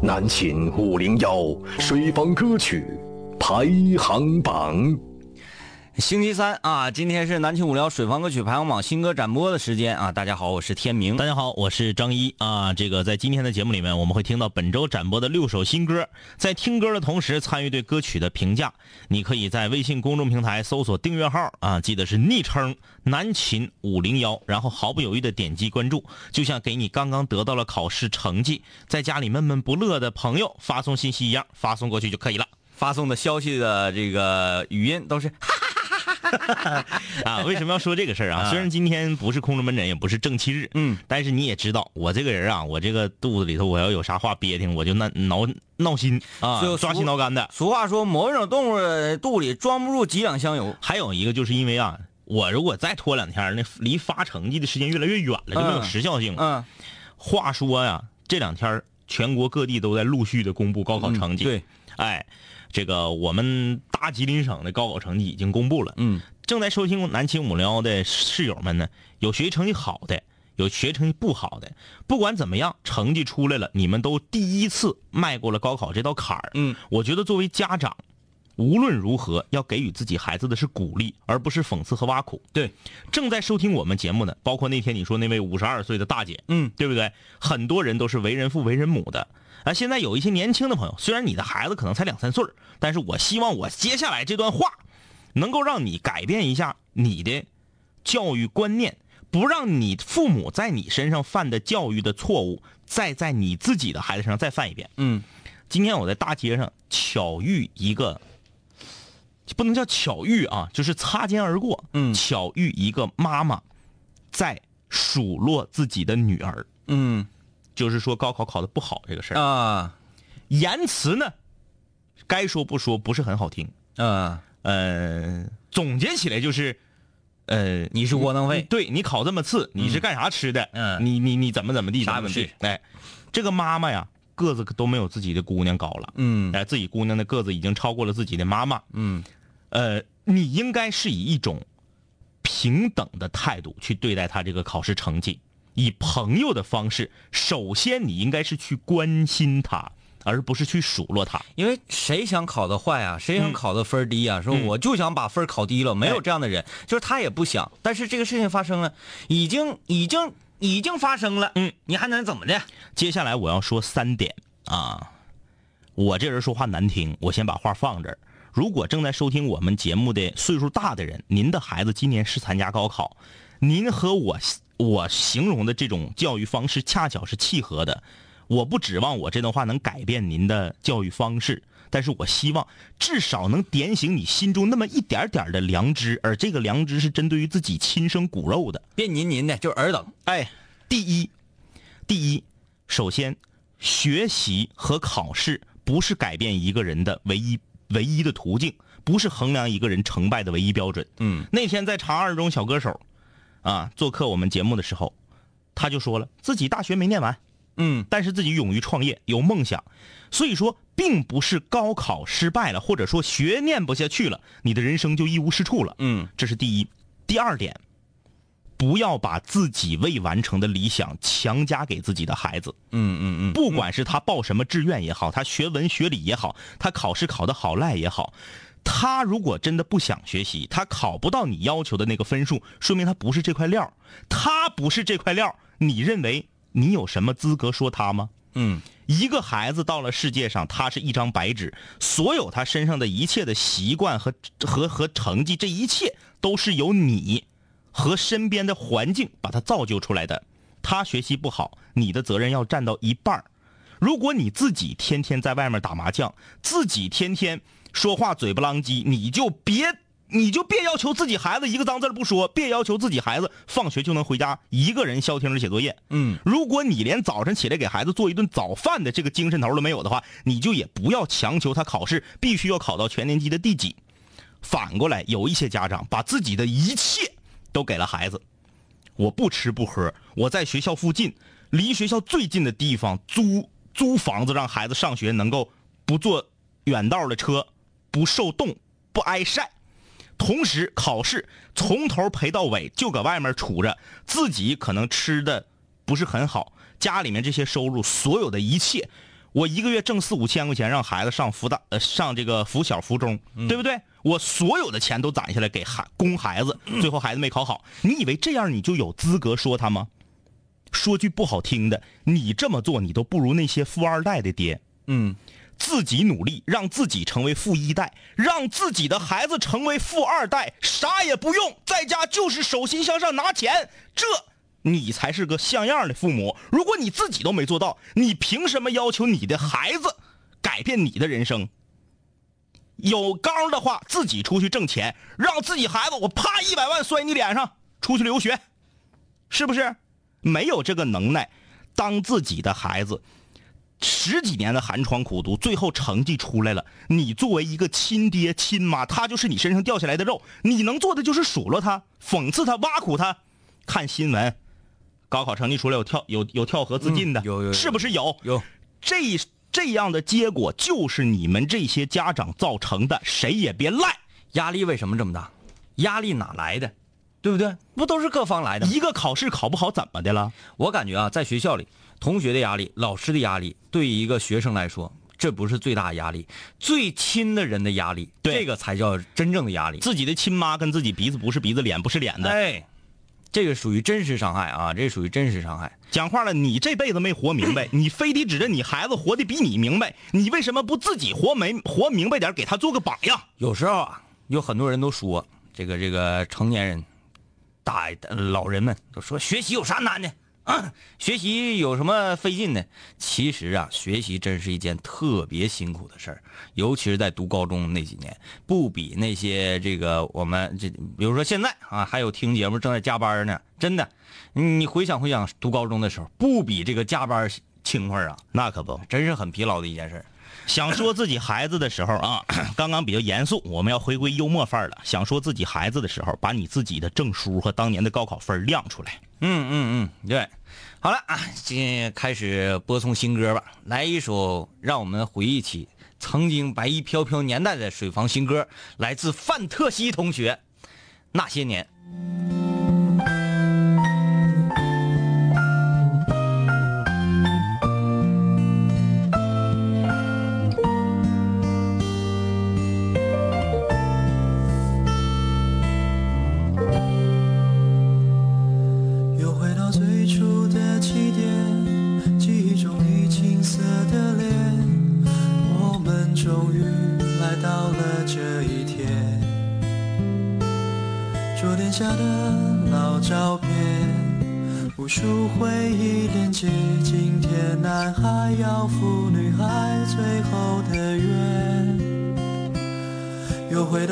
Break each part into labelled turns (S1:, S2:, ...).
S1: 南秦五零幺水房歌曲排行榜。
S2: 星期三啊，今天是南青五聊水房歌曲排行榜新歌展播的时间啊！大家好，我是天明。
S3: 大家好，我是张一啊。这个在今天的节目里面，我们会听到本周展播的六首新歌。在听歌的同时，参与对歌曲的评价，你可以在微信公众平台搜索订阅号啊，记得是昵称南秦五零幺，然后毫不犹豫的点击关注，就像给你刚刚得到了考试成绩，在家里闷闷不乐的朋友发送信息一样，发送过去就可以了。
S2: 发送的消息的这个语音都是。
S3: 啊，为什么要说这个事儿啊？虽然今天不是空中门诊，也不是正气日，
S2: 嗯，
S3: 但是你也知道，我这个人啊，我这个肚子里头，我要有啥话憋挺，我就那挠闹心啊，抓心挠肝的。
S2: 俗话说，某一种动物肚里装不住几两香油。
S3: 还有一个就是因为啊，我如果再拖两天，那离发成绩的时间越来越远了，就没有时效性了。
S2: 嗯，
S3: 话说呀，这两天全国各地都在陆续的公布高考成绩。
S2: 对，
S3: 哎。这个我们大吉林省的高考成绩已经公布了。
S2: 嗯，
S3: 正在收听南青五零幺的室友们呢，有学习成绩好的，有学习成绩不好的。不管怎么样，成绩出来了，你们都第一次迈过了高考这道坎儿。
S2: 嗯，
S3: 我觉得作为家长，无论如何要给予自己孩子的是鼓励，而不是讽刺和挖苦。
S2: 对，
S3: 正在收听我们节目的，包括那天你说那位五十二岁的大姐，
S2: 嗯，
S3: 对不对？很多人都是为人父为人母的。啊，现在有一些年轻的朋友，虽然你的孩子可能才两三岁但是我希望我接下来这段话，能够让你改变一下你的教育观念，不让你父母在你身上犯的教育的错误，再在你自己的孩子身上再犯一遍。
S2: 嗯，
S3: 今天我在大街上巧遇一个，不能叫巧遇啊，就是擦肩而过。
S2: 嗯，
S3: 巧遇一个妈妈，在数落自己的女儿。
S2: 嗯。
S3: 就是说高考考的不好这个事儿
S2: 啊，
S3: 言辞呢，该说不说，不是很好听
S2: 啊。
S3: 呃，总结起来就是，呃，
S2: 你是窝囊废，
S3: 对你考这么次，你是干啥吃的？
S2: 嗯，
S3: 你你你怎么怎么地？
S2: 啥问题？
S3: 哎，这个妈妈呀，个子都没有自己的姑娘高了。
S2: 嗯，
S3: 哎，自己姑娘的个子已经超过了自己的妈妈。
S2: 嗯，
S3: 呃，你应该是以一种平等的态度去对待她这个考试成绩。以朋友的方式，首先你应该是去关心他，而不是去数落他。
S2: 因为谁想考的坏啊？谁想考的分低啊？说我就想把分考低了，没有这样的人，就是他也不想。但是这个事情发生了，已经已经已经发生了。
S3: 嗯，
S2: 你还能怎么的？
S3: 接下来我要说三点啊。我这人说话难听，我先把话放这儿。如果正在收听我们节目的岁数大的人，您的孩子今年是参加高考，您和我。我形容的这种教育方式恰巧是契合的，我不指望我这段话能改变您的教育方式，但是我希望至少能点醒你心中那么一点点的良知，而这个良知是针对于自己亲生骨肉的。
S2: 别您您的，就是尔等。
S3: 哎，第一，第一，首先，学习和考试不是改变一个人的唯一唯一的途径，不是衡量一个人成败的唯一标准。
S2: 嗯，
S3: 那天在长二中小歌手。啊，做客我们节目的时候，他就说了自己大学没念完，
S2: 嗯，
S3: 但是自己勇于创业，有梦想，所以说并不是高考失败了，或者说学念不下去了，你的人生就一无是处了，
S2: 嗯，
S3: 这是第一。第二点，不要把自己未完成的理想强加给自己的孩子，
S2: 嗯嗯嗯，
S3: 不管是他报什么志愿也好，他学文学理也好，他考试考得好赖也好。他如果真的不想学习，他考不到你要求的那个分数，说明他不是这块料。他不是这块料，你认为你有什么资格说他吗？
S2: 嗯，
S3: 一个孩子到了世界上，他是一张白纸，所有他身上的一切的习惯和和和成绩，这一切都是由你和身边的环境把他造就出来的。他学习不好，你的责任要占到一半如果你自己天天在外面打麻将，自己天天。说话嘴不浪叽，你就别，你就别要求自己孩子一个脏字不说，别要求自己孩子放学就能回家一个人消停着写作业。
S2: 嗯，
S3: 如果你连早晨起来给孩子做一顿早饭的这个精神头都没有的话，你就也不要强求他考试必须要考到全年级的第几。反过来，有一些家长把自己的一切都给了孩子，我不吃不喝，我在学校附近，离学校最近的地方租租房子，让孩子上学能够不坐远道的车。不受冻，不挨晒，同时考试从头陪到尾，就搁外面杵着，自己可能吃的不是很好，家里面这些收入，所有的一切，我一个月挣四五千块钱，让孩子上福大呃上这个福小福中，对不对？我所有的钱都攒下来给孩供孩子，最后孩子没考好，你以为这样你就有资格说他吗？说句不好听的，你这么做你都不如那些富二代的爹。
S2: 嗯，
S3: 自己努力，让自己成为富一代，让自己的孩子成为富二代，啥也不用，在家就是手心向上拿钱，这你才是个像样的父母。如果你自己都没做到，你凭什么要求你的孩子改变你的人生？有刚的话，自己出去挣钱，让自己孩子我啪一百万摔你脸上，出去留学，是不是？没有这个能耐，当自己的孩子。十几年的寒窗苦读，最后成绩出来了。你作为一个亲爹亲妈，他就是你身上掉下来的肉，你能做的就是数落他、讽刺他、挖苦他。看新闻，高考成绩出来有跳有有跳河自尽的，
S2: 有有
S3: 是不是有？
S2: 有
S3: 这这样的结果就是你们这些家长造成的，谁也别赖。
S2: 压力为什么这么大？压力哪来的？对不对？不都是各方来的？
S3: 一个考试考不好怎么的了？
S2: 我感觉啊，在学校里。同学的压力，老师的压力，对于一个学生来说，这不是最大压力，最亲的人的压力，这个才叫真正的压力。
S3: 自己的亲妈跟自己鼻子不是鼻子，脸不是脸的，
S2: 哎，这个属于真实伤害啊，这属于真实伤害。
S3: 讲话了，你这辈子没活明白，你非得指着你孩子活得比你明白，你为什么不自己活没活明白点，给他做个榜样？
S2: 有时候啊，有很多人都说，这个这个成年人，大老人们都说学习有啥难的啊？学习有什么费劲的？其实啊，学习真是一件特别辛苦的事儿，尤其是在读高中那几年，不比那些这个我们这，比如说现在啊，还有听节目正在加班呢。真的，你回想回想读高中的时候，不比这个加班轻快啊。
S3: 那可不，
S2: 真是很疲劳的一件事。
S3: 想说自己孩子的时候啊，刚刚比较严肃，我们要回归幽默范儿了。想说自己孩子的时候，把你自己的证书和当年的高考分亮出来。
S2: 嗯嗯嗯，对。好了啊，今天开始播送新歌吧，来一首让我们回忆起曾经白衣飘飘年代的水房新歌，来自范特西同学，《那些年》。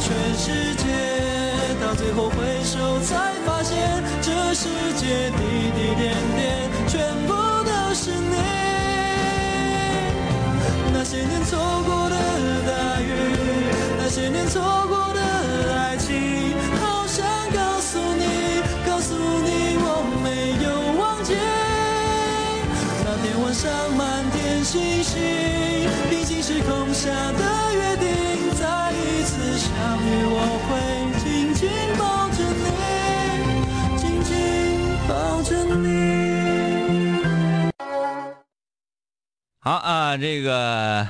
S4: 全世界，到最后回首才发现，这世界滴滴点点，全部都是你。那些年错过的大雨，那些年错过的爱情，好想告诉你，告诉你我没有忘记。那天晚上满天星星，
S2: 好啊，这个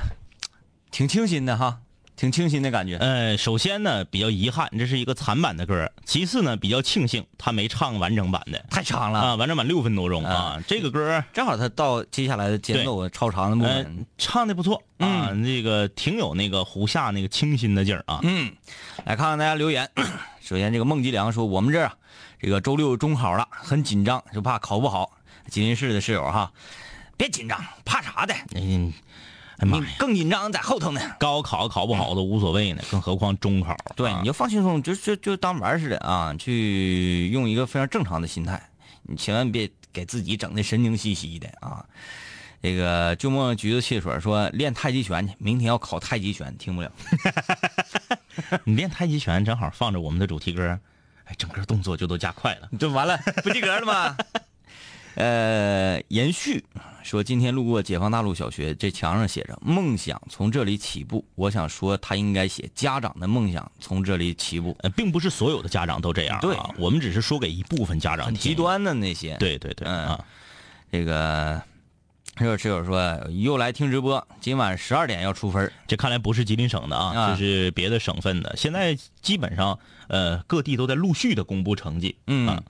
S2: 挺清新的哈，挺清新的感觉。
S3: 呃，首先呢，比较遗憾，这是一个残版的歌；其次呢，比较庆幸他没唱完整版的
S2: 太长了
S3: 啊，完整版六分多钟啊。这个歌
S2: 正好他到接下来的节奏超长的部
S3: 呃
S2: 分。
S3: 唱的不错啊，那个挺有那个胡夏那个清新的劲儿啊。
S2: 嗯，来看看大家留言。首先，这个孟吉良说，我们这儿啊，这个周六中考了，很紧张，就怕考不好。吉林市的室友哈，别紧张，怕啥的？
S3: 嗯，哎妈
S2: 你
S3: 呀，
S2: 更紧张在后头呢。
S3: 高考考不好都无所谓呢，更何况中考。
S2: 对，
S3: 啊
S2: 你就放轻松，就就就当玩似的啊，去用一个非常正常的心态，你千万别给自己整的神经兮兮的啊。这个就梦橘子汽水说练太极拳去，明天要考太极拳，听不了。
S3: 你练太极拳正好放着我们的主题歌，哎，整个动作就都加快了。
S2: 就完了，不及格了吗？呃，延续说，今天路过解放大路小学，这墙上写着“梦想从这里起步”。我想说，他应该写“家长的梦想从这里起步
S3: 呃，并不是所有的家长都这样、啊，
S2: 对
S3: 我们只是说给一部分家”，长
S2: 很极。端的那些。
S3: 对对对，
S2: 嗯
S3: 啊，
S2: 这个这有室友说又来听直播，今晚十二点要出分儿
S3: 这看来不是吉林省的啊，
S2: 啊
S3: 这是别的省份的。现在基本上，呃，各地都在陆续的公布成绩。
S2: 嗯
S3: 啊，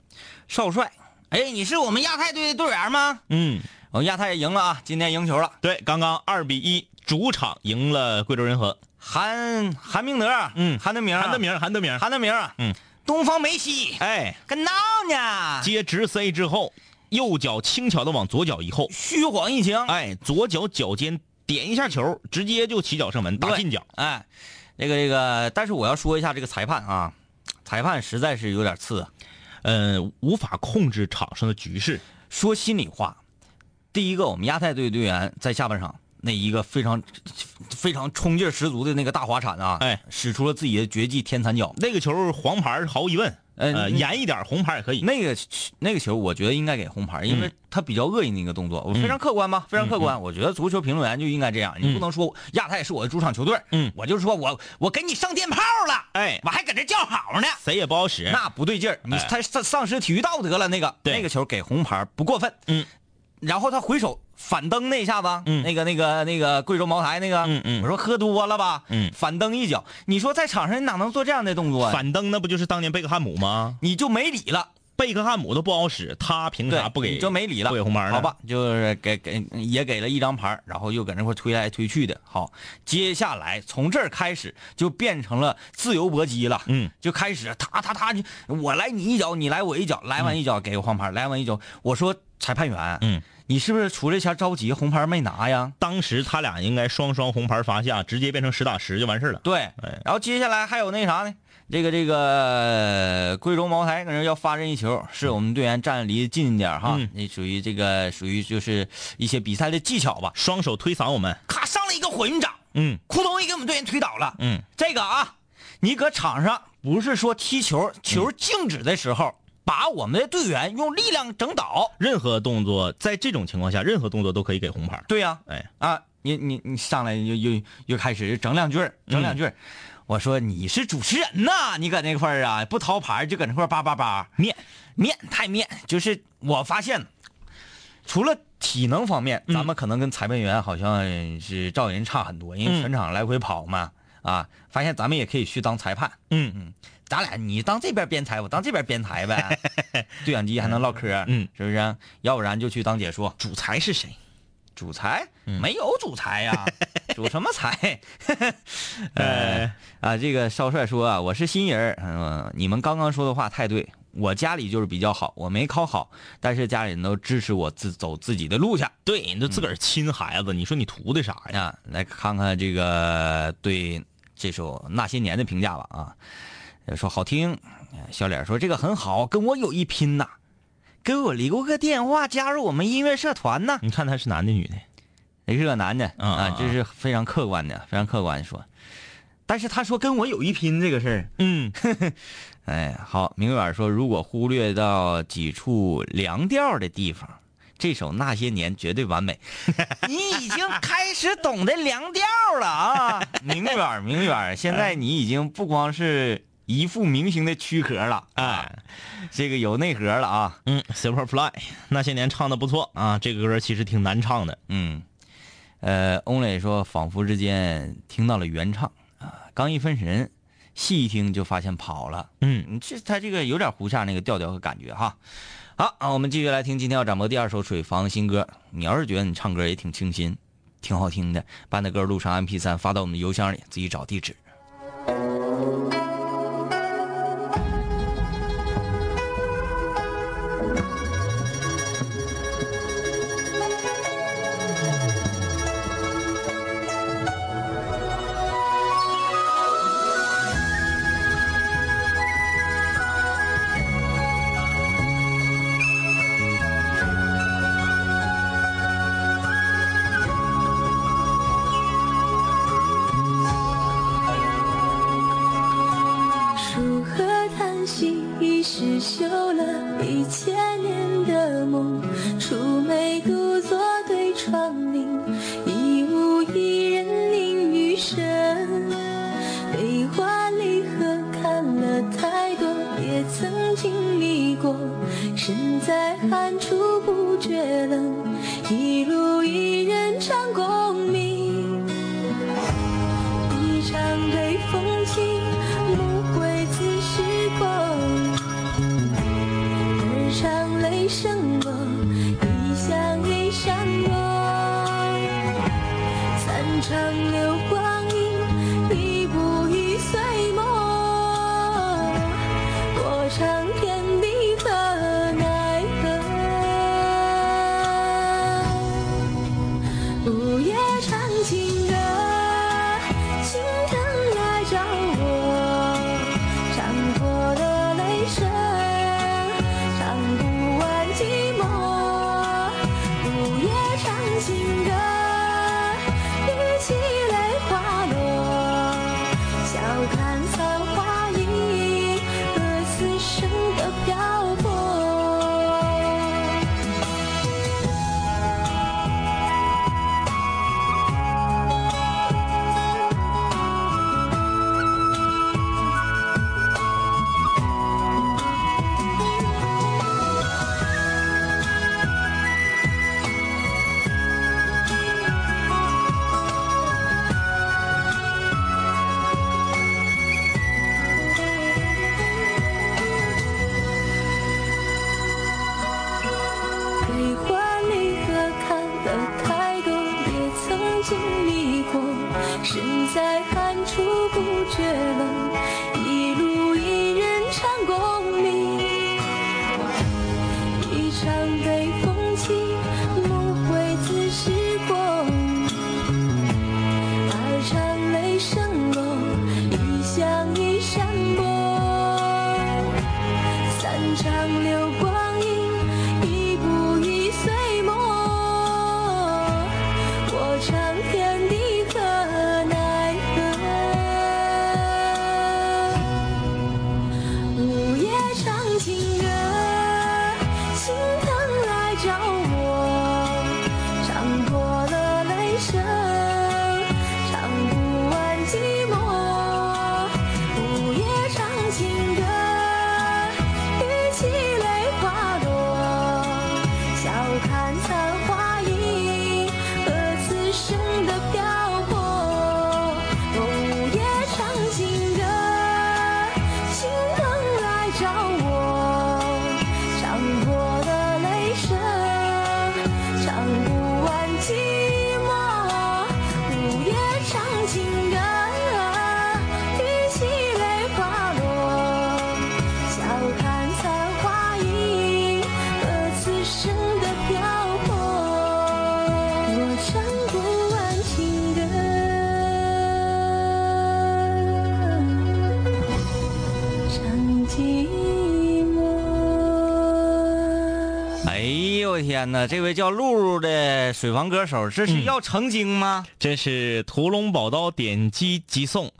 S2: 少帅，哎，你是我们亚太队的队员吗？
S3: 嗯，
S2: 我们亚太也赢了啊，今天赢球了。
S3: 对，刚刚二比一主场赢了贵州人和。
S2: 韩韩明德，
S3: 嗯
S2: 韩德明，
S3: 韩德，明，韩德明，
S2: 韩德明，
S3: 嗯，
S2: 东方梅西，
S3: 哎，
S2: 跟闹呢，
S3: 接直塞之后，右脚轻巧的往左脚一后，
S2: 虚晃一枪，
S3: 哎，左脚脚尖点一下球，直接就起脚射门，打
S2: 对
S3: 进脚。
S2: 哎，这个这个，但是我要说一下这个裁判啊，裁判实在是有点次啊。
S3: 呃，无法控制场上的局势。
S2: 说心里话，第一个我们亚太队队员在下半场那一个非常非常冲劲儿十足的那个大滑铲啊，
S3: 哎，
S2: 使出了自己的绝技天残脚。
S3: 那个球黄牌毫无疑问，
S2: 呃
S3: 严一点红牌也可以。
S2: 那个那个球，我觉得应该给红牌，因为
S3: 嗯。
S2: 他比较恶意那个动作，我非常客观吧，非常客观。我觉得足球评论员就应该这样，你不能说亚太是我的主场球队，
S3: 嗯。
S2: 我就是说我我给你上电炮了，
S3: 哎。
S2: 我还搁这叫好呢，
S3: 谁也不好使。
S2: 那不对劲儿，你
S3: 哎。
S2: 他丧丧失体育道德了，那个那个球给红牌不过分，
S3: 嗯，
S2: 然后他回首反蹬那一下子，
S3: 嗯
S2: 那个那个那个贵州茅台那个，
S3: 嗯嗯
S2: 我说喝多了吧，
S3: 嗯
S2: 反蹬一脚，你说在场上你哪能做这样的动作呀？
S3: 反蹬那不就是当年贝克汉姆吗？
S2: 你就没理了。
S3: 贝克汉姆都不好使，他凭，啥不给？
S2: 就没理了，
S3: 不给红牌呢？
S2: 好吧，就是给给也给了一张牌，然后又搁那块推来推去的。好，接下来从这儿开始就变成了自由搏击了。
S3: 嗯，
S2: 就开始他他他，我来你一脚，你来我一脚，来完一脚给个黄牌，来完一脚，我说裁判员，
S3: 嗯，
S2: 你是不是出来前着急，红牌没拿呀？
S3: 当时他俩应该双双红牌罚下，直接变成实打实就完事了。
S2: 对
S3: 哎，
S2: 然后接下来还有那啥呢？这个这个呃贵州茅台搁那要发任意球，是我们队员站离近一点哈
S3: 嗯，
S2: 那属于这个属于就是一些比赛的技巧吧。
S3: 双手推搡我们，
S2: 咔上了一个火云掌，
S3: 嗯
S2: 扑通一给我们队员推倒了。
S3: 嗯，
S2: 这个啊，你搁场上不是说踢球，球静止的时候，把我们的队员用力量整倒。
S3: 任何动作在这种情况下，任何动作都可以给红牌。
S2: 对呀、
S3: 哎，
S2: 啊，你你你上来又又又开始整两句整两句儿我说你是主持人呐，你搁那块儿啊不掏牌就搁那块儿叭叭叭
S3: 面
S2: 面太面，就是我发现，除了体能方面，咱们可能跟裁判员好像是照人差很多，因为
S3: 嗯
S2: 全场来回跑嘛，啊，发现咱们也可以去当裁判，
S3: 嗯
S2: 嗯，咱俩你当这边编裁，我当这边编裁呗，对讲机还能唠嗑，
S3: 嗯，
S2: 是不是？要不然就去当解说，
S3: 主裁是谁？
S2: 主裁、
S3: 嗯
S2: 没有主裁呀，主什么裁？呃啊，这个少帅说啊，我是新人儿，嗯、你们刚刚说的话太对，我家里就是比较好，我没考好，但是家里人都支持我自走自己的路去。
S3: 对，你都自个儿亲孩子，你说你图的啥呀？
S2: 呀，来看看这个对这首《那些年》的评价吧啊，说好听，小脸说这个很好，跟我有一拼呐，给我留个电话，加入我们音乐社团呐。
S3: 你看他是男的女的？
S2: 也是个男的
S3: 啊，
S2: 这是非常客观的，非常客观的说。但是他说跟我有一拼这个事儿，
S3: 嗯，
S2: 哎，好，明远说如果忽略到几处凉调的地方，这首《那些年》绝对完美。你已经开始懂得凉调了啊，明远，明远，现在你已经不光是一副明星的躯壳了，
S3: 哎，
S2: 这个有内核了啊，
S3: 嗯，Superfly 那些年唱的不错啊，这个歌其实挺难唱的。
S2: 嗯，呃，翁磊说，仿佛之间听到了原唱，
S5: 啊，刚一分神，细一听就发现跑了。
S3: 嗯，
S5: 这他这个有点胡夏那个调调和感觉哈。好啊，我们继续来听今天要展播第二首水房新歌。你要是觉得你唱歌也挺清新，挺好听的，把那歌录成 MP 3发到我们的邮箱里，自己找地址。
S2: 天
S5: 哪！这位叫露露的水房歌手，这是要成精吗？
S3: 这是屠龙宝刀点击即送，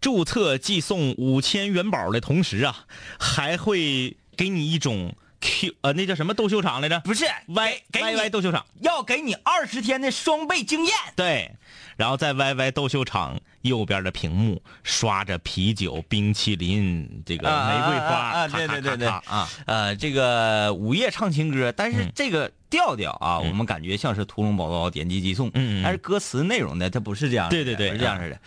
S3: 注册即送五千元宝的同时啊，还会给你一种 Q 呃那叫什么斗秀场来着？
S5: 不是
S3: Y
S5: 给
S3: Y
S5: 你
S3: Y 斗秀场。
S5: 要给你二十天的双倍经验。
S3: 对，然后在 YY 斗秀场右边的屏幕刷着啤酒、冰淇淋、这个
S5: 啊
S3: 玫瑰花，
S5: 啊对对对对
S3: 啊，
S5: 呃，这个午夜唱情歌，但是
S3: 嗯
S5: 这个调调啊，我们感觉像是《屠龙宝刀》点击即送，
S3: 嗯嗯嗯
S5: 但是歌词内容呢，它不是这样的，
S3: 对对对
S5: 不是这样式的。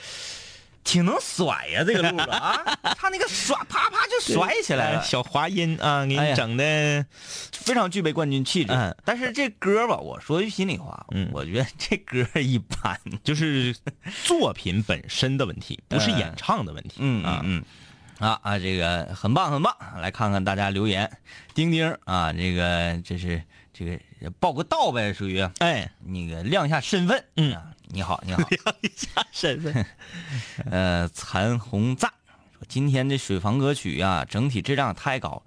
S2: 挺能甩呀、这个路子啊，他那个甩啪啪就甩起来了，
S3: 小滑音啊，给你整的，
S2: 非常具备冠军气质。
S3: 嗯
S2: 但是这歌吧，我说句心里话，
S3: 嗯
S2: 我觉得这歌一般。
S3: 就是作品本身的问题，不是演唱的问题。
S2: 嗯
S3: 啊，
S2: 嗯嗯，啊啊，这个很棒很棒，来看看大家留言。丁丁啊，这个这是这个报个到呗，属于
S3: 哎，
S2: 那个亮一下身份。
S3: 嗯
S2: 啊，你好你好，一下
S3: 身份，
S2: 呃，残红赞说今天的水房歌曲呀、整体质量太高，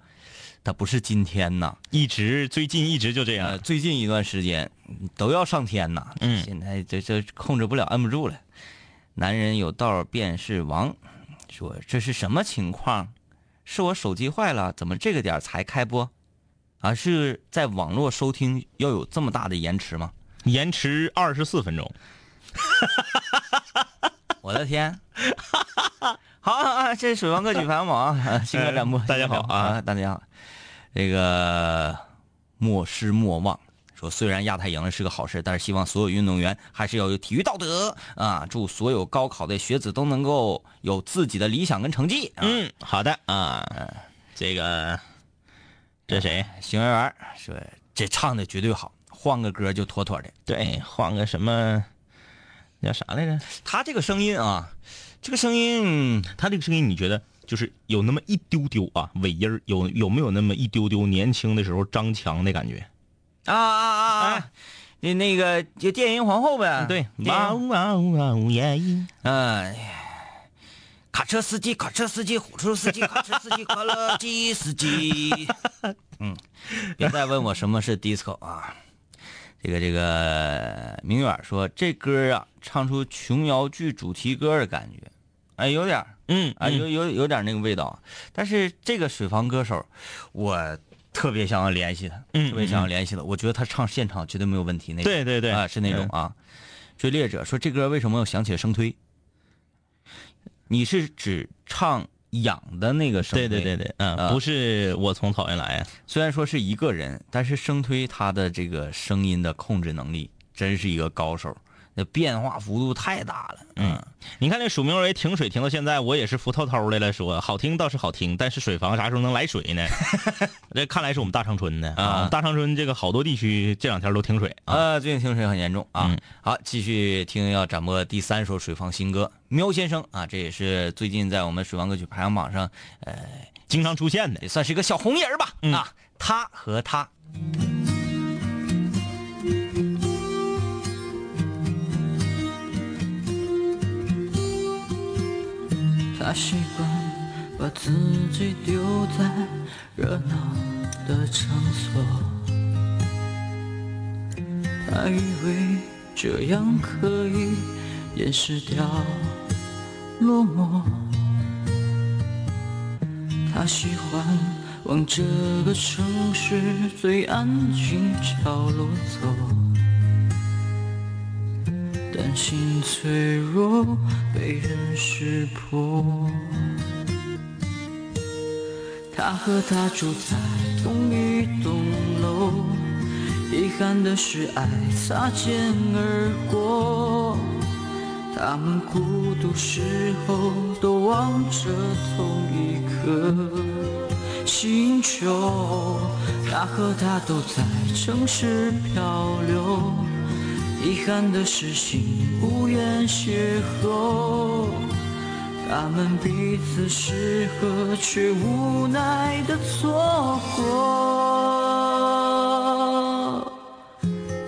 S2: 它不是今天呐，
S3: 一直最近一直就这
S2: 呃，
S3: 样。
S2: 最近一段时间都要上天呐，
S3: 嗯
S2: 现在这这控制不了，摁不住了。男人有道便是王，说这是什么情况？是我手机坏了，怎么这个点才开播？啊，是在网络收听要有这么大的延迟吗？
S3: 延迟二十四分钟，
S2: 我的天！好啊，这是水王歌曲排行榜啊，新歌展播，
S3: 嗯大家好啊
S2: 啊，大家好。这个莫失莫忘说，虽然亚太赢了是个好事，但是希望所有运动员还是要有体育道德啊！祝所有高考的学子都能够有自己的理想跟成绩。啊、
S3: 嗯，好的啊，这个这谁？
S2: 邢媛媛说这唱的绝对好，换个歌就妥妥的。
S3: 对，换个什么叫啥来着？
S2: 他这个声音啊，这个声音
S3: 他这个声音，你觉得就是有那么一丢丢啊，尾音儿有有没有那么一丢丢年轻的时候张强的感觉？
S2: 啊啊啊啊！那那个就电音皇后呗，
S3: 对，
S2: 电
S3: 哇
S2: 音
S3: 呜哇呜哇呜耶！
S2: 哎，卡车司机，卡车司机，火车司机，卡车司机，快乐机司机。嗯，别再问我什么是 disco 啊。这个这个，明远说这歌啊，唱出琼瑶剧主题歌的感觉，哎，有点儿
S3: 嗯
S2: 啊，有有有点那个味道。但是这个水房歌手，我特别想要联系他，
S3: 嗯
S2: 特别想要联系他。我觉得他唱现场绝对没有问题，那种
S3: 对对对
S2: 啊，是那种啊。追猎者说这歌为什么我想起了生推？你是指唱养的那个生推？
S3: 对对对对，嗯，
S2: 啊。
S3: 不是我从草原来。啊，
S2: 虽然说是一个人，但是生推他的这个声音的控制能力真是一个高手，那变化幅度太大了。
S3: 嗯，你看那署名为停水停到现在，我也是服透透的了，说好听倒是好听，但是水房啥时候能来水呢？这看来是我们大长春的啊，大长春这个好多地区这两天都停水啊。
S2: 呃，最近停水很严重啊。
S3: 嗯
S2: 好，继续听要展播第三首水房新歌《喵先生》啊，这也是最近在我们水房歌曲排行榜上呃
S3: 经常出现的
S2: 也算是一个小红人吧。
S3: 嗯
S2: 啊，他和他。
S6: 他习惯把自己丢在热闹的场所，他以为这样可以掩饰掉落寞。他喜欢往这个城市最安静角落走。担心脆弱被人识破。他和她住在同一栋楼，遗憾的是爱擦肩而过。他们孤独时候都望着同一颗星球，他和她都在城市漂流。遗憾的是，心无缘邂逅。他们彼此适合，却无奈的错过，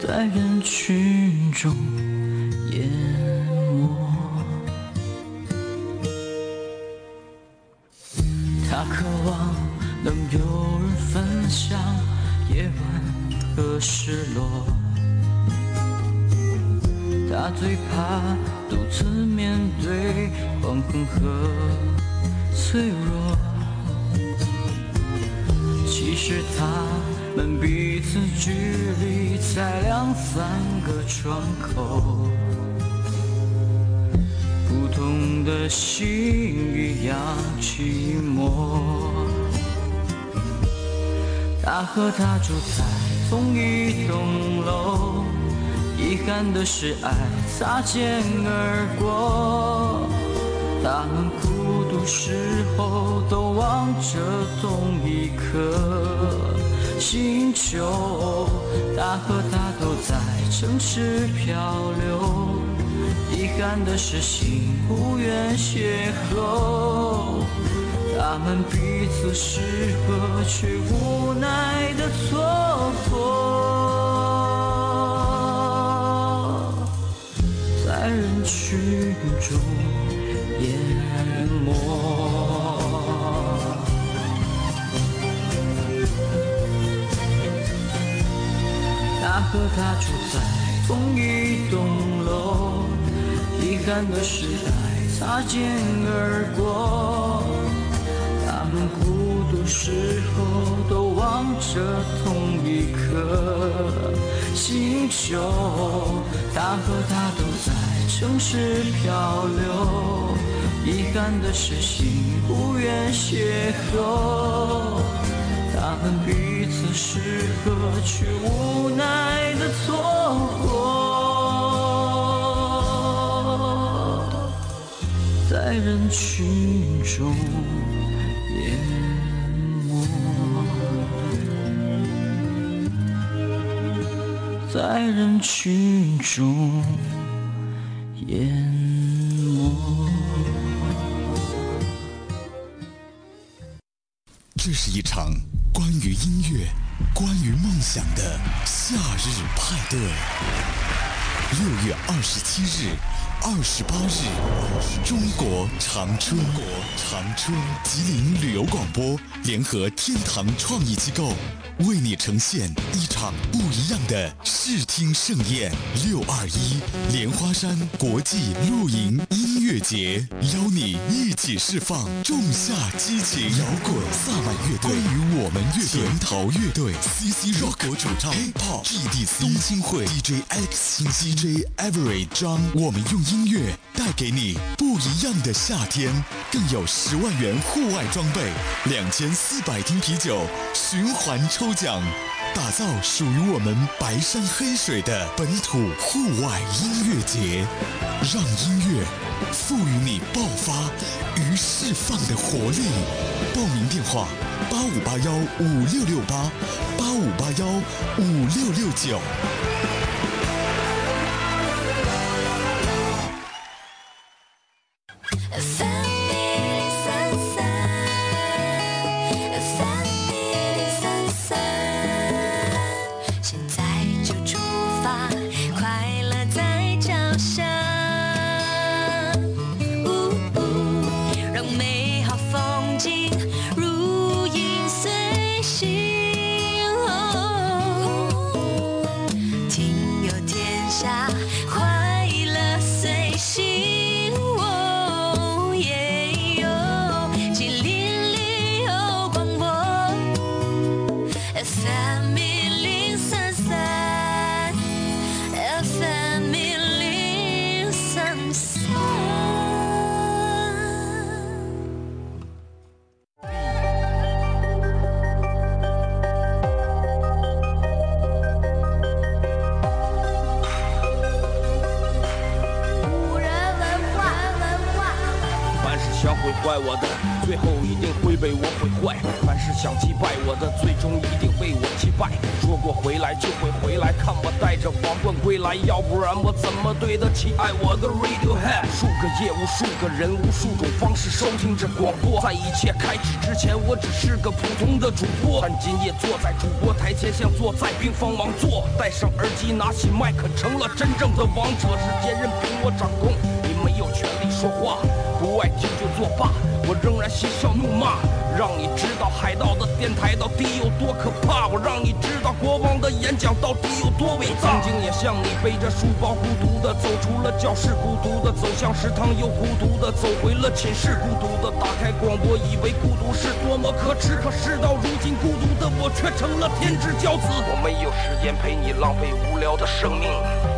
S6: 在人群中淹没。他渴望能有人分享夜晚和失落。他最怕独自面对惶恐和脆弱。其实他们彼此距离才两三个窗口，不同的心一样寂寞。他和她住在同一栋楼。遗憾的是，爱擦肩而过。他们孤独时候都望着同一颗星球，他和她都在城市漂流，遗憾的是心无缘邂逅。他们彼此适合，却无奈的错过，在人群中淹没。他和她住在同一栋楼，遗憾的是爱擦肩而过。他们孤独时候都望着同一颗星球，他和她都在城市漂流，遗憾的是心无缘邂逅。他们彼此适合，却无奈的错过，在人群中淹没，在人群中淹没。
S7: 这是一场关于音乐、关于梦想的夏日派对。六月二十七日、二十八日，中国长春，国长春吉林旅游广播联合天堂创意机构，为你呈现一场不一样的视听盛宴。六二一莲花山国际露营一乐节，邀你一起释放仲夏激情，摇滚萨满乐队。与我们乐队，甜桃乐队，CC Rock 国主唱 Hip Hop GDC 冬青会 DJ Alex 新 DJ Every 张，我们用音乐带给你不一样的夏天，更有十万元户外装备，两千四百听啤酒循环抽奖。打造属于我们白山黑水的本土户外音乐节，让音乐赋予你爆发与释放的活力。报名电话：八五八幺五六六八，八五八幺五六六九。
S8: 这夜，无数个人，无数种方式收听着广播。在一切开始之前，我只是个普通的主播，但今夜坐在主播台前，像坐在冰封王座。戴上耳机，拿起麦克，成了真正的王者。时间任凭我掌控，你没有权利说话。不爱听就作罢，我仍然嬉笑怒骂，让你知道海盗的电台到底有多可怕，我让你知道国王的演讲到底有多伟大。曾经也像你背着书包孤独的走出了教室，孤独的走向食堂，又孤独的走回了寝室，孤独的打开广播，以为孤独是多么可耻，可事到如今，孤独的我却成了天之骄子。我没有时间陪你浪费无聊的生命。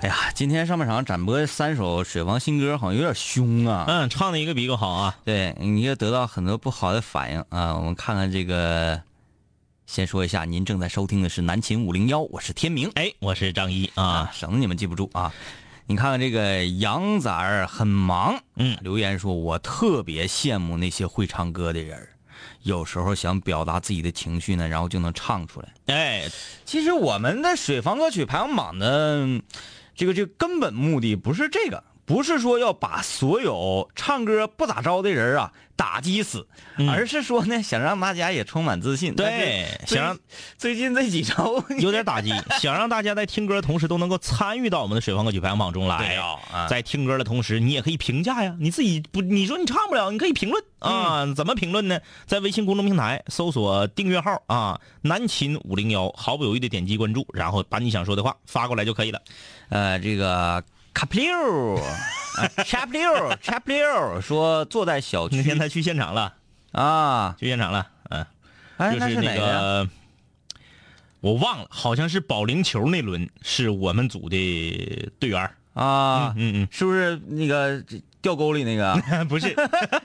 S2: 哎呀，今天上半场展播三首水房新歌，好像有点凶啊。
S3: 嗯，唱的一个比一个好啊。
S2: 对，你也得到很多不好的反应啊。我们看看这个，先说一下，您正在收听的是南秦五零幺，我是天明。
S3: 哎，我是张一
S2: 啊
S3: 啊，，
S2: 省得你们记不住啊。你看看这个杨仔儿很忙，
S3: 嗯
S2: 留言说我特别羡慕那些会唱歌的人，有时候想表达自己的情绪呢，然后就能唱出来。
S3: 哎，
S2: 其实我们的水房歌曲排行榜的嗯这个这个根本目的不是这个，不是说要把所有唱歌不咋着的人啊打击死，而是说呢 想让大家也充满自信。
S3: 对想让
S2: 最近这几周
S3: 有点 打击，想让大家在听歌的同时都能够参与到我们的水房歌曲排行榜中来。
S2: 对啊啊
S3: 在听歌的同时，你也可以评价呀。你自己不，你说你唱不了，你可以评论啊。怎么评论呢？在微信公众平台搜索订阅号啊“南秦五零幺”，毫不犹豫的点击关注，然后把你想说的话发过来就可以了。
S2: 呃，这个卡普溜，啊 chap 六 chap 溜说坐在小区
S3: 那天他去现场了，
S2: 啊，
S3: 去现场了，嗯，
S2: 哎，
S3: 就是那
S2: 个
S3: 我忘了，好像是保龄球那轮是我们组的队员。
S2: 啊，
S3: 嗯嗯
S2: 是不是那个掉沟里那个？
S3: 嗯，不是，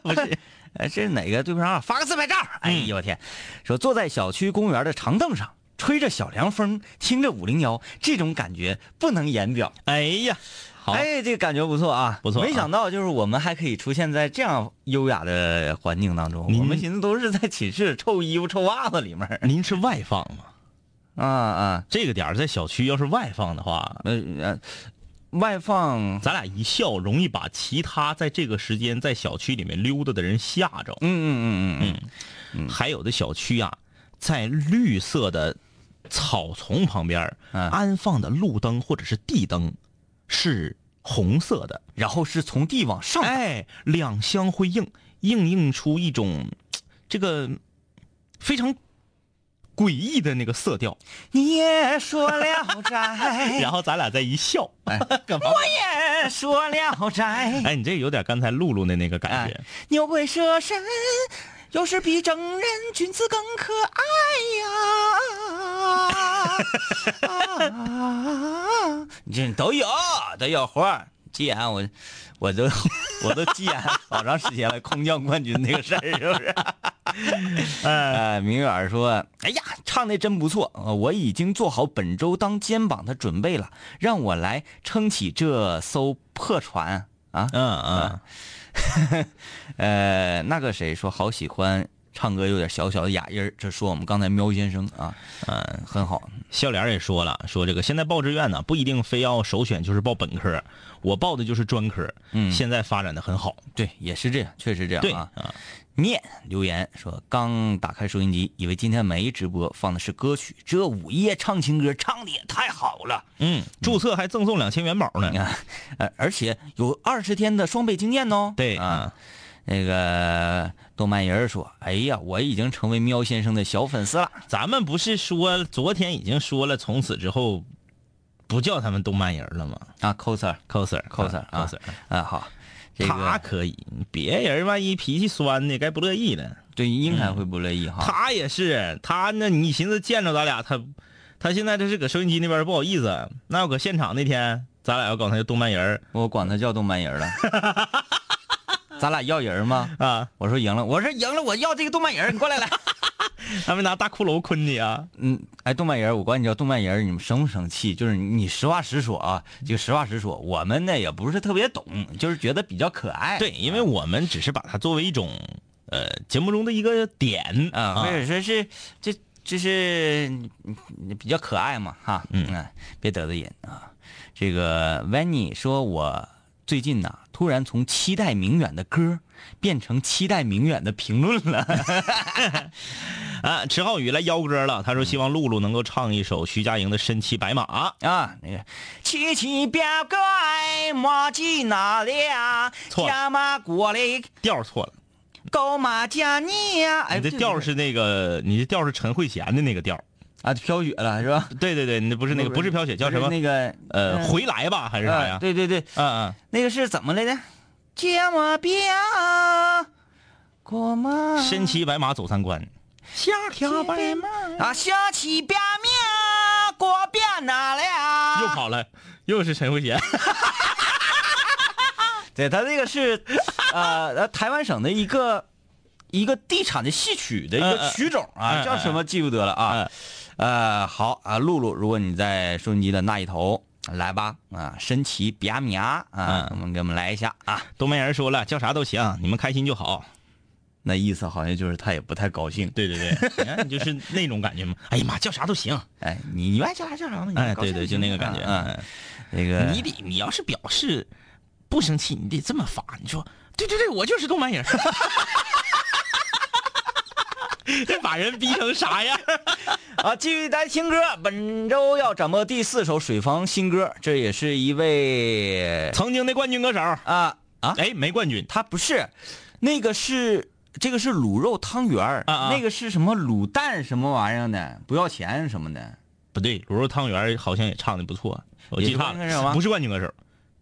S3: 不是，
S2: 哎，这是哪个对不上？发个自拍照。哎
S3: 嗯
S2: 呦我天！说坐在小区公园的长凳上，吹着小凉风，听着五零幺，这种感觉不能言表。
S3: 哎呀，好，
S2: 哎，这个感觉不错啊，
S3: 不错啊
S2: 没想到就是我们还可以出现在这样优雅的环境当中。我们寻思都是在寝室臭衣服、臭袜子里面。
S3: 您是外放吗？
S2: 啊啊，
S3: 这个点儿在小区要是外放的话，
S2: 呃呃，外放，
S3: 咱俩一笑，容易把其他在这个时间在小区里面溜达的人吓着。
S2: 嗯嗯嗯嗯嗯，
S3: 还有的小区啊，在绿色的草丛旁边安放的路灯或者是地灯是红色的，
S2: 然后是从地往上，
S3: 哎，两相辉映，映映出一种这个非常诡异的那个色调。
S2: 你也说聊斋，
S3: 然后咱俩再一笑，
S2: 哎
S3: 干嘛？
S2: 我也说聊斋。
S3: 哎，你这有点刚才露露的那个感觉。
S2: 哎，牛鬼蛇神，有时比正人君子更可爱呀！啊，这都有都有活儿。既然我我都我都既然好长时间了，空降冠军那个事儿是不是？哎，明远说：“哎呀，唱的真不错，我已经做好本周当肩膀的准备了，让我来撑起这艘破船啊！”
S3: 嗯嗯，
S2: 呃，那个谁说好喜欢唱歌，有点小小的哑音儿，这说我们刚才喵先生啊，嗯，很好，
S3: 笑脸也说了，说这个现在报志愿呢，不一定非要首选就是报本科，我报的就是专科，
S2: 嗯
S3: 现在发展的很好。
S2: 对，也是这样，确实这样
S3: 对
S2: 啊。
S3: 啊，
S2: 念留言说，刚打开收音机，以为今天没直播，放的是歌曲，这午夜唱情歌唱的也太好了，
S3: 嗯，注册还赠送两千元宝呢
S2: 你。看，呃，而且有二十天的双倍经验哦。
S3: 对
S2: 啊。那个动漫人儿说：“哎呀，我已经成为喵先生的小粉丝了。
S3: 咱们不是说昨天已经说了，从此之后不叫他们动漫人了吗
S2: 啊，coser？coser
S3: coser
S2: 啊
S3: coser，
S2: 啊，好，这
S3: 他可以，别人万一脾气酸呢，该不乐意了。
S2: 对应该会不乐意哈。
S3: 他也是，他那你寻思见着咱俩，他他现在这是搁收音机那边不好意思，那要搁现场那天，咱俩要搞他叫动漫人儿
S2: 我管他叫动漫人了。咱俩要人吗？
S3: 啊，
S2: 我说赢了，我说赢了，我要这个动漫人，你过来来。
S3: 他们拿大骷髅捆你啊。
S2: 嗯，哎，动漫人，我管你叫动漫人，你们生不生气？就是你你实话实说啊，就实话实说。我们呢也不是特别懂，就是觉得比较可爱。
S3: 对，因为我们只是把它作为一种呃节目中的一个点
S2: 啊，或者说是这就是嗯比较可爱嘛，哈，嗯，别得罪人啊。这个 Vanny 说，我最近呐、突然从期待明远的歌变成期待明远的评论了。
S3: 啊，池浩宇来邀歌了，他说希望露露能够唱一首徐佳莹的《身骑白马》。
S2: 啊，那个七七表哥爱马骑哪俩？
S3: 错了
S2: 加马过来，
S3: 调错了，
S2: 高马加尼呀！哎，
S3: 你的调是那个，你的调是陈慧娴的那个调儿。
S2: 啊，飘雪了是吧？
S3: 对对对，那不是那个，不是飘雪，叫什么？
S2: 那个
S3: 呃，
S2: 嗯
S3: 回来吧，还是啥呀？
S2: 呃对对对，
S3: 嗯嗯，
S2: 那个是怎么来的？芥末饼，过马
S3: 身骑白马走三关，下条白马
S2: 啊，下起边面过边哪了？
S3: 又跑了，又是陈慧娴。
S2: 对他这个是，呃，呃台湾省的一个一个地产的戏曲的一个曲种啊，
S3: 嗯
S2: 叫什么记不得了啊。呃，好啊，露露，如果你在收音机的那一头，来吧啊，身骑别米啊，
S3: 啊
S2: 我们给我们来一下啊。
S3: 东北人说了，叫啥都行，你们开心就好。
S2: 那意思好像就是他也不太高兴。
S3: 对对对，你看 你就是那种感觉嘛。哎呀妈，叫啥都行。
S2: 哎，你你爱叫啥叫啥嘛。你
S3: 哎，对对，就那个感觉。
S2: 嗯，
S3: 嗯
S2: 那个
S3: 你得，你要是表示不生气，你得这么发。你说，对对对，我就是东北人。这把人逼成啥样？
S2: 啊，继续来听歌。本周要展播第四首水房新歌，这也是一位
S3: 曾经的冠军歌手
S2: 啊啊，
S3: 哎，没冠军，
S2: 他不是，那个是这个是卤肉汤圆儿
S3: 啊啊
S2: 那个是什么卤蛋什么玩意儿的，不要钱什么的。
S3: 不对，卤肉汤圆好像也唱的不错，我记差了，
S2: 冠军歌手吗
S3: 不是冠军歌手，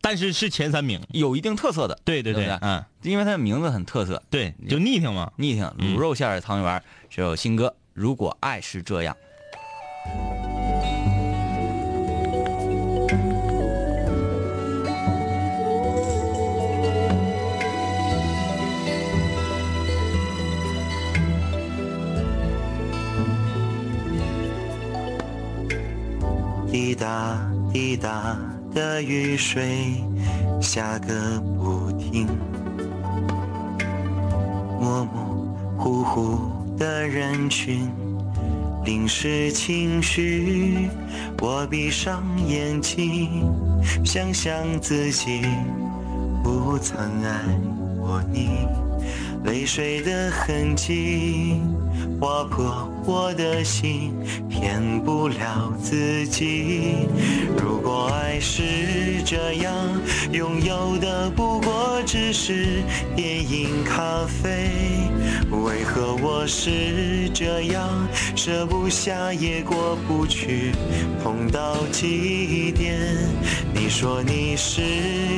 S3: 但是是前三名。
S2: 有一定特色的，
S3: 对对
S2: 对
S3: 嗯，
S2: 因为它的名字很特色，
S3: 对，就逆挺嘛。
S2: 逆挺卤肉馅儿的汤圆儿，这首新歌《如果爱是这样》。
S9: 滴答滴答的雨水下个不停，模模糊糊的人群，淋湿情绪。我闭上眼睛，想象自己不曾爱过你，泪水的痕迹划破我的心，骗不了自己。如果爱是这样，拥有的不过只是电影咖啡，为何我是这样，舍不下也过不去，痛到极点？你说你是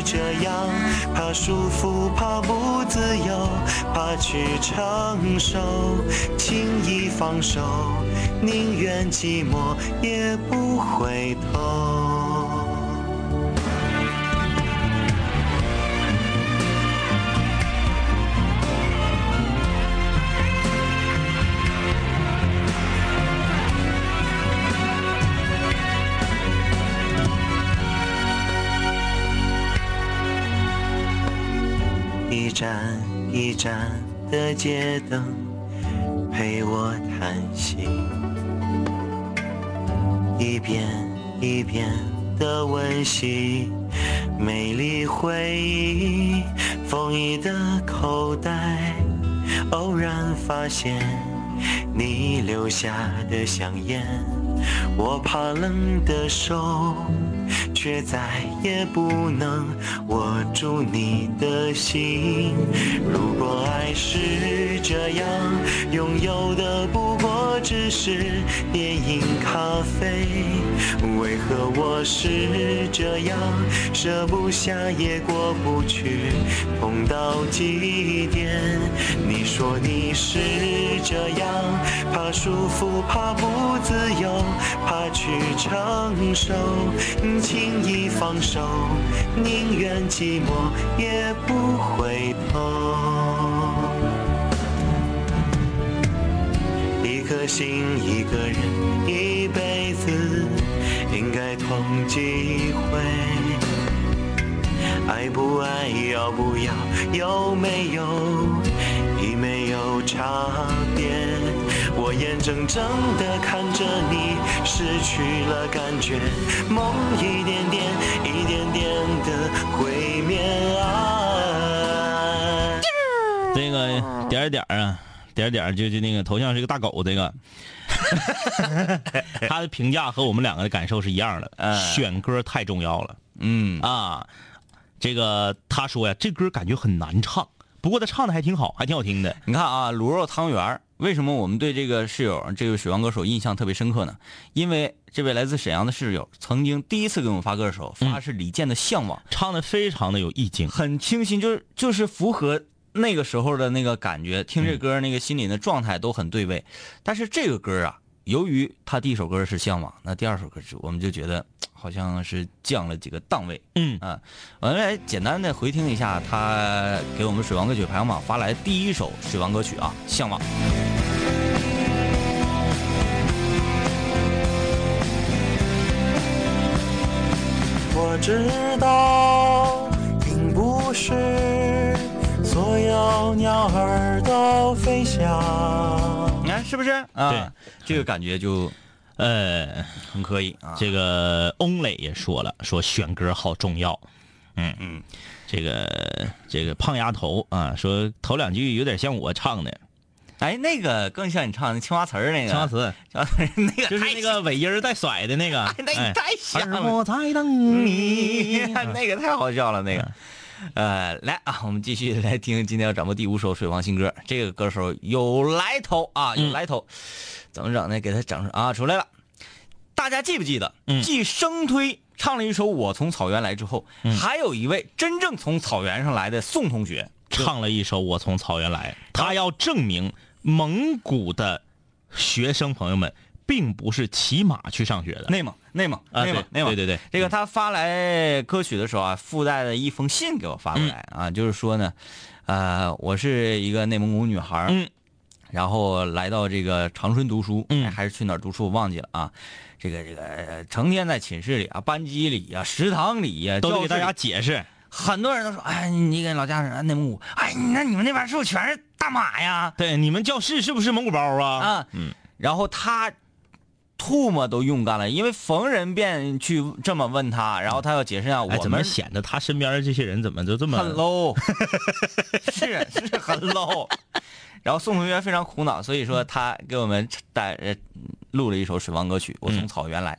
S9: 这样，怕束缚，怕不自由，怕去承受，轻易放手，宁愿寂寞也不回头。一盏一盏的街灯陪我叹息，一遍一遍的温习，美丽回忆，风衣的口袋，偶然发现你留下的香烟，我怕冷的手。却再也不能握住你的心。如果爱是这样，拥有的不只是电影咖啡，为何我是这样，舍不下也过不去，痛到极点？你说你是这样，怕束缚，怕不自由，怕去承受。轻易放手，宁愿寂寞也不回头。心，一个人，一辈子，应该痛几回？爱不爱，要不要，有没有，已没有差别。我眼睁睁地看着你失去了感觉，梦一点点、一点点的毁灭啊！
S3: 这个点儿点儿啊，点儿点儿就就那个头像是个大狗，这个，他的评价和我们两个的感受是一样的。
S2: 哎
S3: 选歌太重要了
S2: 嗯
S3: 啊！这个他说呀，这歌感觉很难唱，不过他唱的还挺好，还挺好听的。
S2: 你看啊，卤肉汤圆儿为什么我们对这个室友这个水王歌手印象特别深刻呢？因为这位来自沈阳的室友曾经第一次给我们发歌的时候，发的是李健的《向往》，
S3: 唱的非常的有意境。
S2: 很清新，就是就是符合那个时候的那个感觉，听这歌那个心里的状态都很对位。但是这个歌啊，由于他第一首歌是《向往》，那第二首歌是我们就觉得好像是降了几个档位。
S3: 嗯
S2: 啊，我们来简单的回听一下他给我们水王歌曲排行榜发来第一首水王歌曲啊，《向往》。
S6: 我知道，并不是所有鸟儿都飞翔。
S2: 你看是不是啊？
S3: 对，
S2: 这个感觉就
S3: 呃，
S2: 很可以啊。
S3: 这个翁磊也说了，说选歌好重要。嗯
S2: 嗯，
S3: 这个这个胖丫头啊，说头两句有点像我唱的
S2: 哎，那个更像你唱的青花瓷儿那个。
S3: 青花瓷，
S2: 青花瓷那个
S3: 就是那个尾音带甩的那个。
S2: 哎那个太像了
S3: 我在等你。
S2: 那个太好笑了，那个。呃，来啊，我们继续来听今天要掌握第五首水王新歌。这个歌手有来头啊，有来头，怎么整呢？给他整啊出来了。大家记不记得？
S3: 嗯
S2: 继生推唱了一首《我从草原来》之后，还有一位真正从草原上来的宋同学，
S3: 唱了一首《我从草原来》，他要证明蒙古的学生朋友们并不是骑马去上学的。
S2: 内蒙，内蒙，
S3: 啊
S2: 内蒙，内蒙，
S3: 对对对对
S2: 这个他发来歌曲的时候啊，附带了一封信给我发过来啊，就是说呢，呃，我是一个内蒙古女孩儿
S3: 嗯，
S2: 然后来到这个长春读书，
S3: 嗯
S2: 哎还是去哪儿读书我忘记了啊。这个这个呃成天在寝室里啊、班级里啊、食堂里呀，教室里
S3: 都得给大家解释。
S2: 很多人都说，哎，你给老家人内蒙古，哎，那你们那边是不是全是大马呀？
S3: 对，你们教室是不是蒙古包啊？
S2: 啊，
S3: 嗯，
S2: 然后他唾沫都用干了，因为逢人便去这么问他，然后他要解释一下，
S3: 哎，怎么
S2: 我们
S3: 显得他身边的这些人怎么就这么
S2: 很 low，是是很 low。然后宋同学非常苦恼，所以说他给我们带呃录了一首水王歌曲《我从草原来》。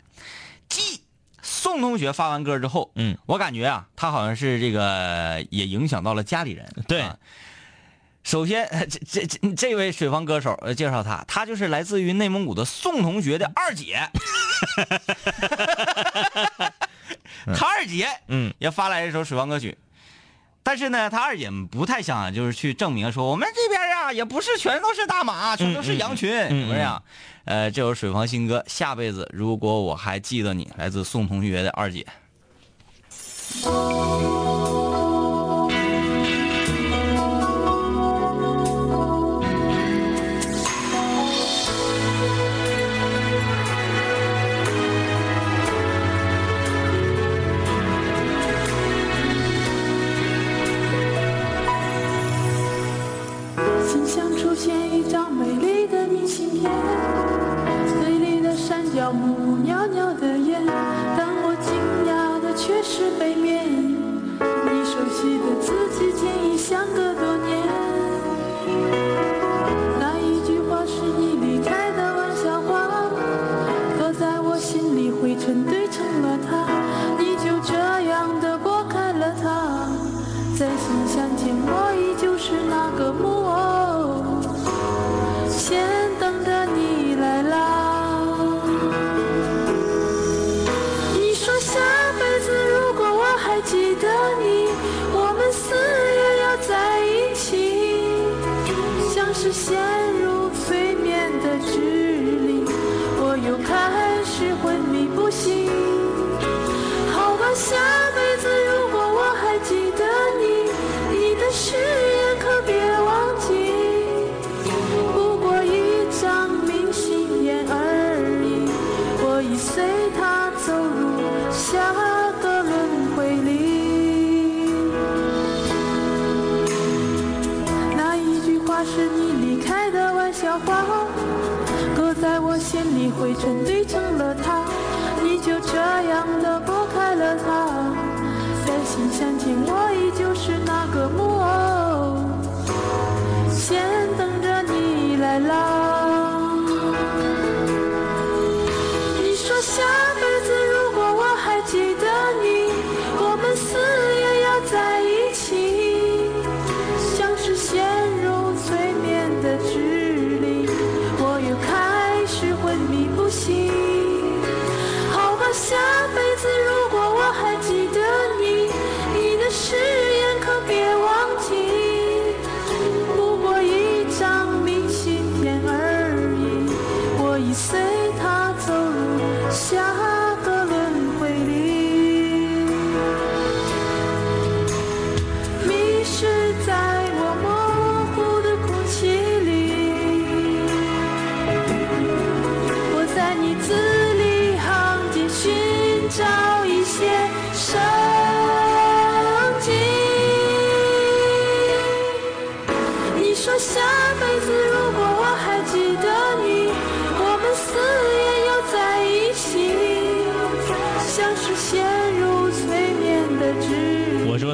S2: 继宋同学发完歌之后，
S3: 嗯，
S2: 我感觉啊，他好像是这个也影响到了家里人。
S3: 对
S2: 啊首先，呃 这这这这位水房歌手，呃，介绍他，他就是来自于内蒙古的宋同学的二姐。他二姐，
S3: 嗯，
S2: 也发来一首水房歌曲，但是呢，他二姐不太想就是去证明说我们这边啊也不是全都是大马，全都是羊群，怎么样？呃，这首水房新歌《下辈子如果我还记得你》，来自宋同学的二姐。
S10: 的山脚木袅袅的烟，但我惊讶的却是背面，你熟悉的字迹竟已相隔多年。像灰尘堆成了塔，你就这样的拨开了它。在信箱前，我依旧是那个木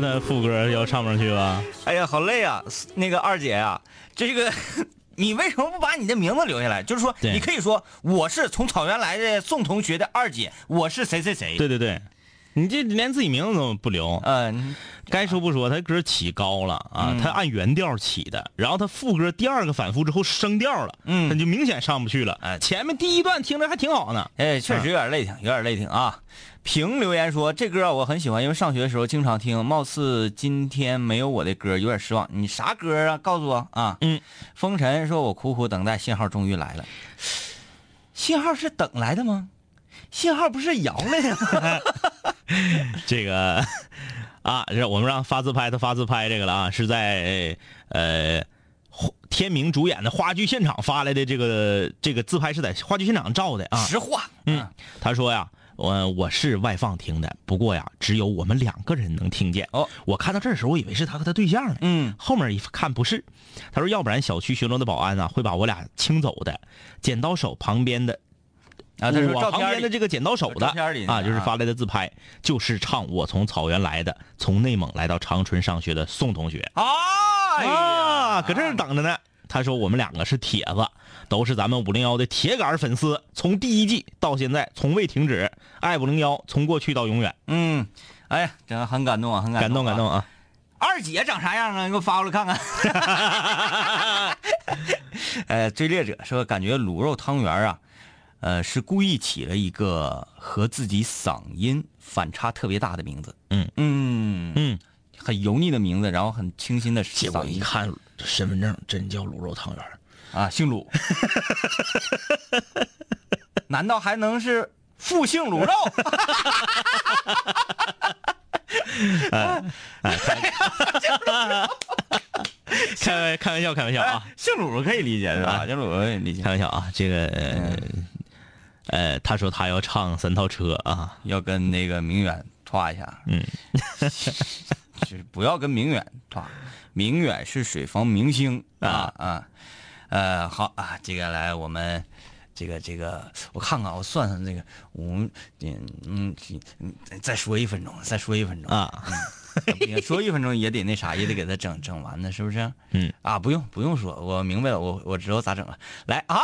S10: 说
S3: 那副歌要唱不上去吧？
S2: 哎呀，好累啊！那个二姐啊，这个 你为什么不把你的名字留下来？就是说，你可以说我是从草原来的宋同学的二姐，我是谁谁谁。
S3: 对对对，你这连自己名字都不留。
S2: 嗯、
S3: 该说不说，他歌起高了啊，他按原调起的，然后他副歌第二个反复之后升调了，
S2: 嗯
S3: 他就明显上不去了。
S2: 哎
S3: 前面第一段听着还挺好呢。
S2: 哎，确实有点累挺，有点累挺啊。评留言说这歌我很喜欢，因为上学的时候经常听。貌似今天没有我的歌，有点失望。你啥歌啊？告诉我啊。
S3: 嗯。
S2: 风尘说：“我苦苦等待，信号终于来了。信号是等来的吗？信号不是摇来的吗？
S3: 这个啊，这我们让发自拍，他发自拍这个了啊，是在呃天明主演的话剧现场发来的这个这个自拍是在话剧现场照的啊。
S2: 实话。
S3: 嗯，他说呀，我我是外放听的，不过呀，只有我们两个人能听见。
S2: 哦，
S3: 我看到这时候，我以为是他和他对象呢。
S2: 嗯，
S3: 后面一看不是，他说要不然小区巡逻的保安啊会把我俩清走的。剪刀手旁边的
S2: 啊，他说
S3: 旁边的这个剪刀手的啊就是发来的自拍，就是唱我从草原来的，从内蒙来到长春上学的宋同学
S2: 啊
S3: 啊，搁这儿等着呢。他说我们两个是铁子，都是咱们五零幺的铁杆粉丝，从第一季到现在从未停止，爱五零幺从过去到永远，
S2: 嗯，哎呀，真的很感动啊，很
S3: 感动感动啊！
S2: 二姐长啥样啊？你给我发过来看看。呃，追猎者说，感觉卤肉汤圆啊，呃，是故意起了一个和自己嗓音反差特别大的名字。
S3: 嗯
S2: 嗯
S3: 嗯，
S2: 很油腻的名字，然后很清新的
S3: 结果一看身份证真叫卤肉汤圆儿，
S2: 啊，姓鲁。难道还能是复姓鲁肉？
S3: 开玩 开玩笑开玩笑啊，
S2: 姓鲁可以理解是吧？姓鲁可以理解
S3: 开。玩笑啊，这个呃呃，他说他要唱三套车啊，
S2: 要跟那个明远歘一下，
S3: 嗯，
S2: 就是不要跟明远歘，明远是水房明星啊啊，呃，好啊，接下来我们这个这个，我看看，我算算这个，我们嗯嗯嗯，再说一分钟，再说一分钟
S3: 啊，
S2: 嗯说一分钟也得那啥，也得给他整整完呢，是不是？
S3: 嗯
S2: 啊，不用不用说，我明白了，我我知道咋整了。来啊，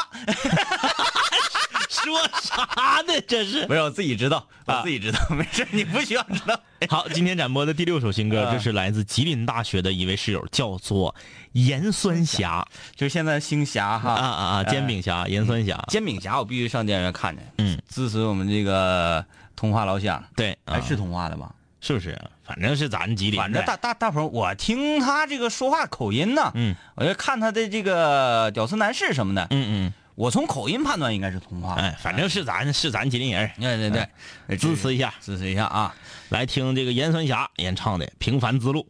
S3: 说啥呢？这是。
S2: 没有我自己知道，
S3: 啊。
S2: 我自己知道，没事，你不需要知道。
S3: 好，今天展播的第六首新歌，
S2: 啊。
S3: 这是来自吉林大学的一位室友，叫做盐酸侠
S2: 就是现在星侠哈。
S3: 啊啊啊，煎饼侠，盐酸侠，
S2: 煎饼侠，我必须上电影院看去，
S3: 嗯，
S2: 支持我们这个通话老乡，
S3: 对，啊。
S2: 还是通话的吧？
S3: 是不是？反正是咱吉林，
S2: 反正大大大鹏，我听他这个说话口音呢，
S3: 嗯，
S2: 我就看他的这个屌丝男士什么的，
S3: 嗯嗯
S2: 我从口音判断应该是通话
S3: 嗯，，哎，反正是咱是咱吉林人，
S2: 对对对，
S3: 哎支持一下，
S2: 支持一下啊！
S3: 来听这个盐三峡演唱的《平凡之路》。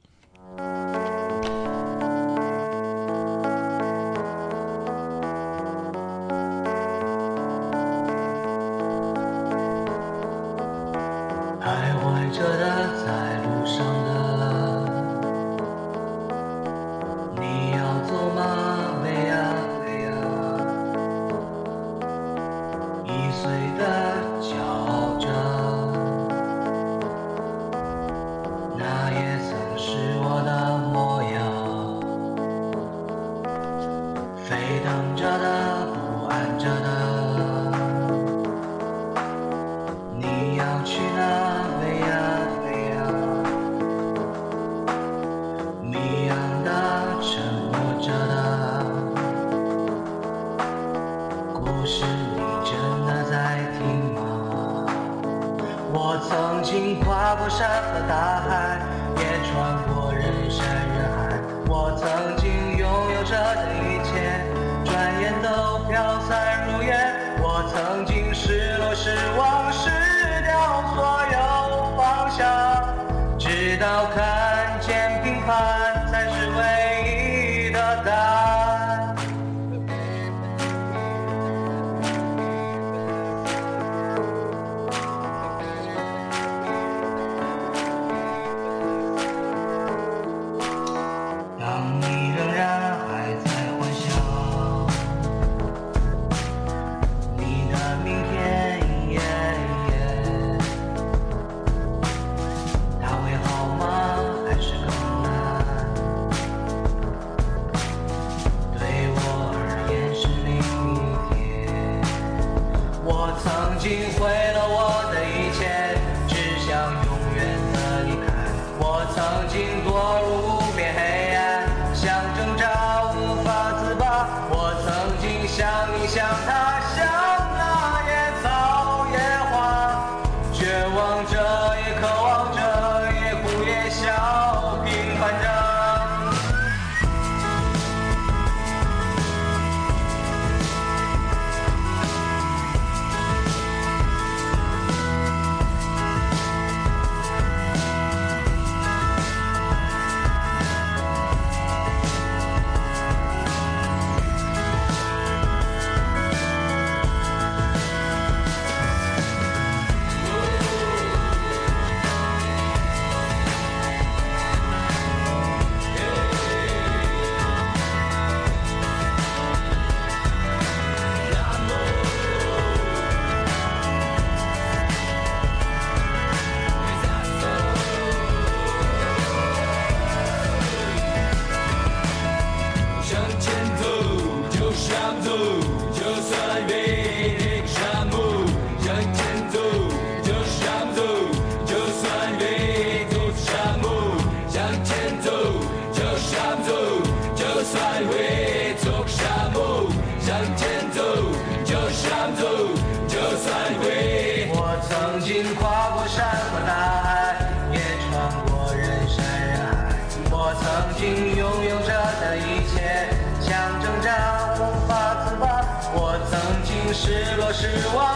S6: 失落失望